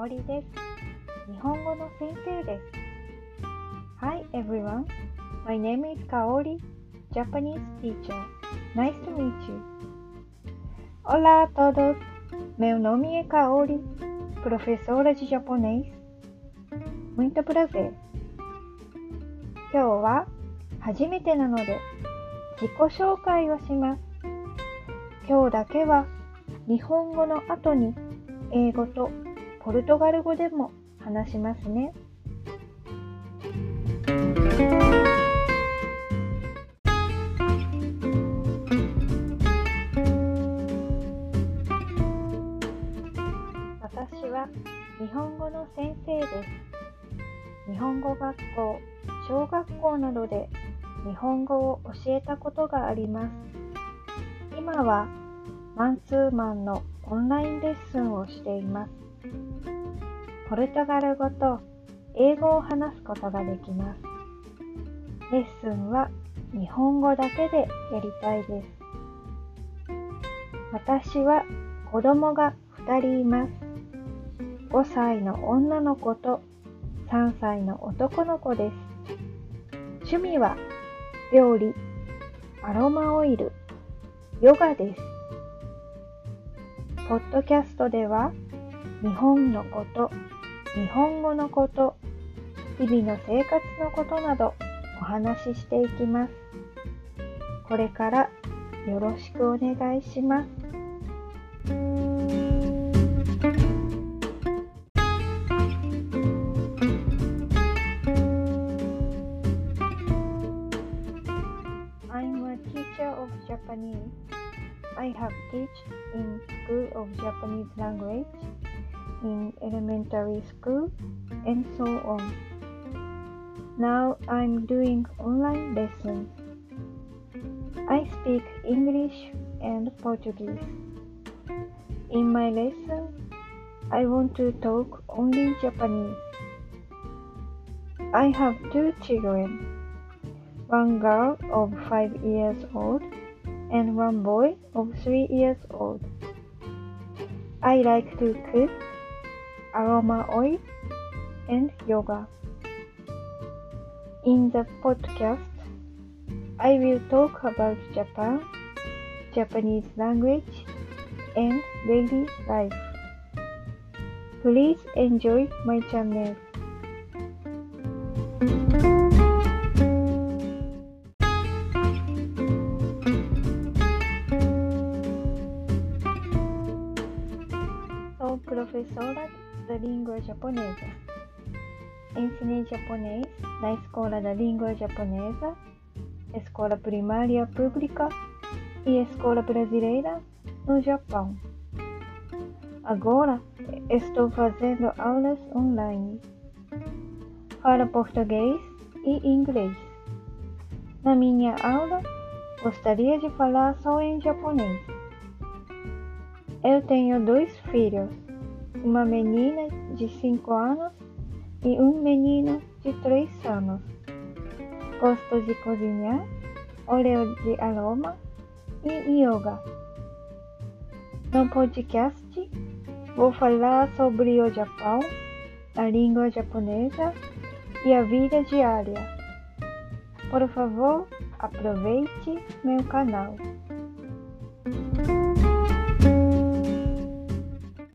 おりです。日本語の先生です。Hi everyone, my name is Kaori, Japanese teacher. Nice to meet you. Hola a todos, meu nome é Kaori, professora de japonês. Muito prazer. 今日は初めてなので自己紹介をします。今日だけは日本語の後に英語とポルトガル語でも話しますね。私は日本語の先生です。日本語学校、小学校などで日本語を教えたことがあります。今はマンツーマンのオンラインレッスンをしています。ポルトガル語と英語を話すことができます。レッスンは日本語だけでやりたいです。私は子供が2人います。5歳の女の子と3歳の男の子です。趣味は料理、アロマオイル、ヨガです。ポッドキャストでは日本のこと、日本語のこと、日々の生活のことなどお話ししていきます。これからよろしくお願いします。I'm a teacher of Japanese. I have taught in School of Japanese Language, in elementary school, and so on. Now I'm doing online lessons. I speak English and Portuguese. In my lesson, I want to talk only Japanese. I have two children, one girl of five years old and one boy of three years old. I like to cook, aroma oil, and yoga. In the podcast, I will talk about Japan, Japanese language, and daily life. Please enjoy my channel. professora da língua japonesa. Ensinei japonês na Escola da Língua Japonesa, Escola Primária Pública e Escola Brasileira no Japão. Agora estou fazendo aulas online Falo português e inglês. Na minha aula, gostaria de falar só em japonês. Eu tenho dois filhos uma menina de 5 anos e um menino de 3 anos. Gosto de cozinhar, óleo de aroma e yoga. No podcast, vou falar sobre o Japão, a língua japonesa e a vida diária. Por favor, aproveite meu canal.